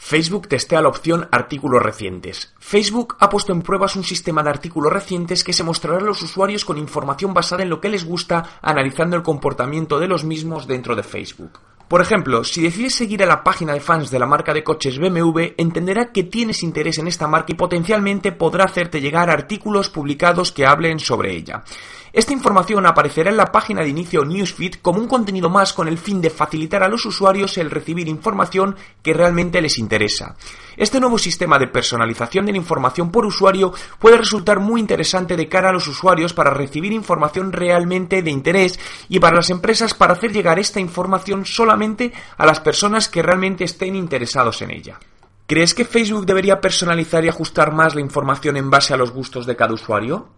Facebook testea la opción artículos recientes. Facebook ha puesto en pruebas un sistema de artículos recientes que se mostrará a los usuarios con información basada en lo que les gusta, analizando el comportamiento de los mismos dentro de Facebook. Por ejemplo, si decides seguir a la página de fans de la marca de coches BMW, entenderá que tienes interés en esta marca y potencialmente podrá hacerte llegar artículos publicados que hablen sobre ella. Esta información aparecerá en la página de inicio Newsfeed como un contenido más con el fin de facilitar a los usuarios el recibir información que realmente les interesa. Este nuevo sistema de personalización de la información por usuario puede resultar muy interesante de cara a los usuarios para recibir información realmente de interés y para las empresas para hacer llegar esta información solamente a las personas que realmente estén interesados en ella. ¿Crees que Facebook debería personalizar y ajustar más la información en base a los gustos de cada usuario?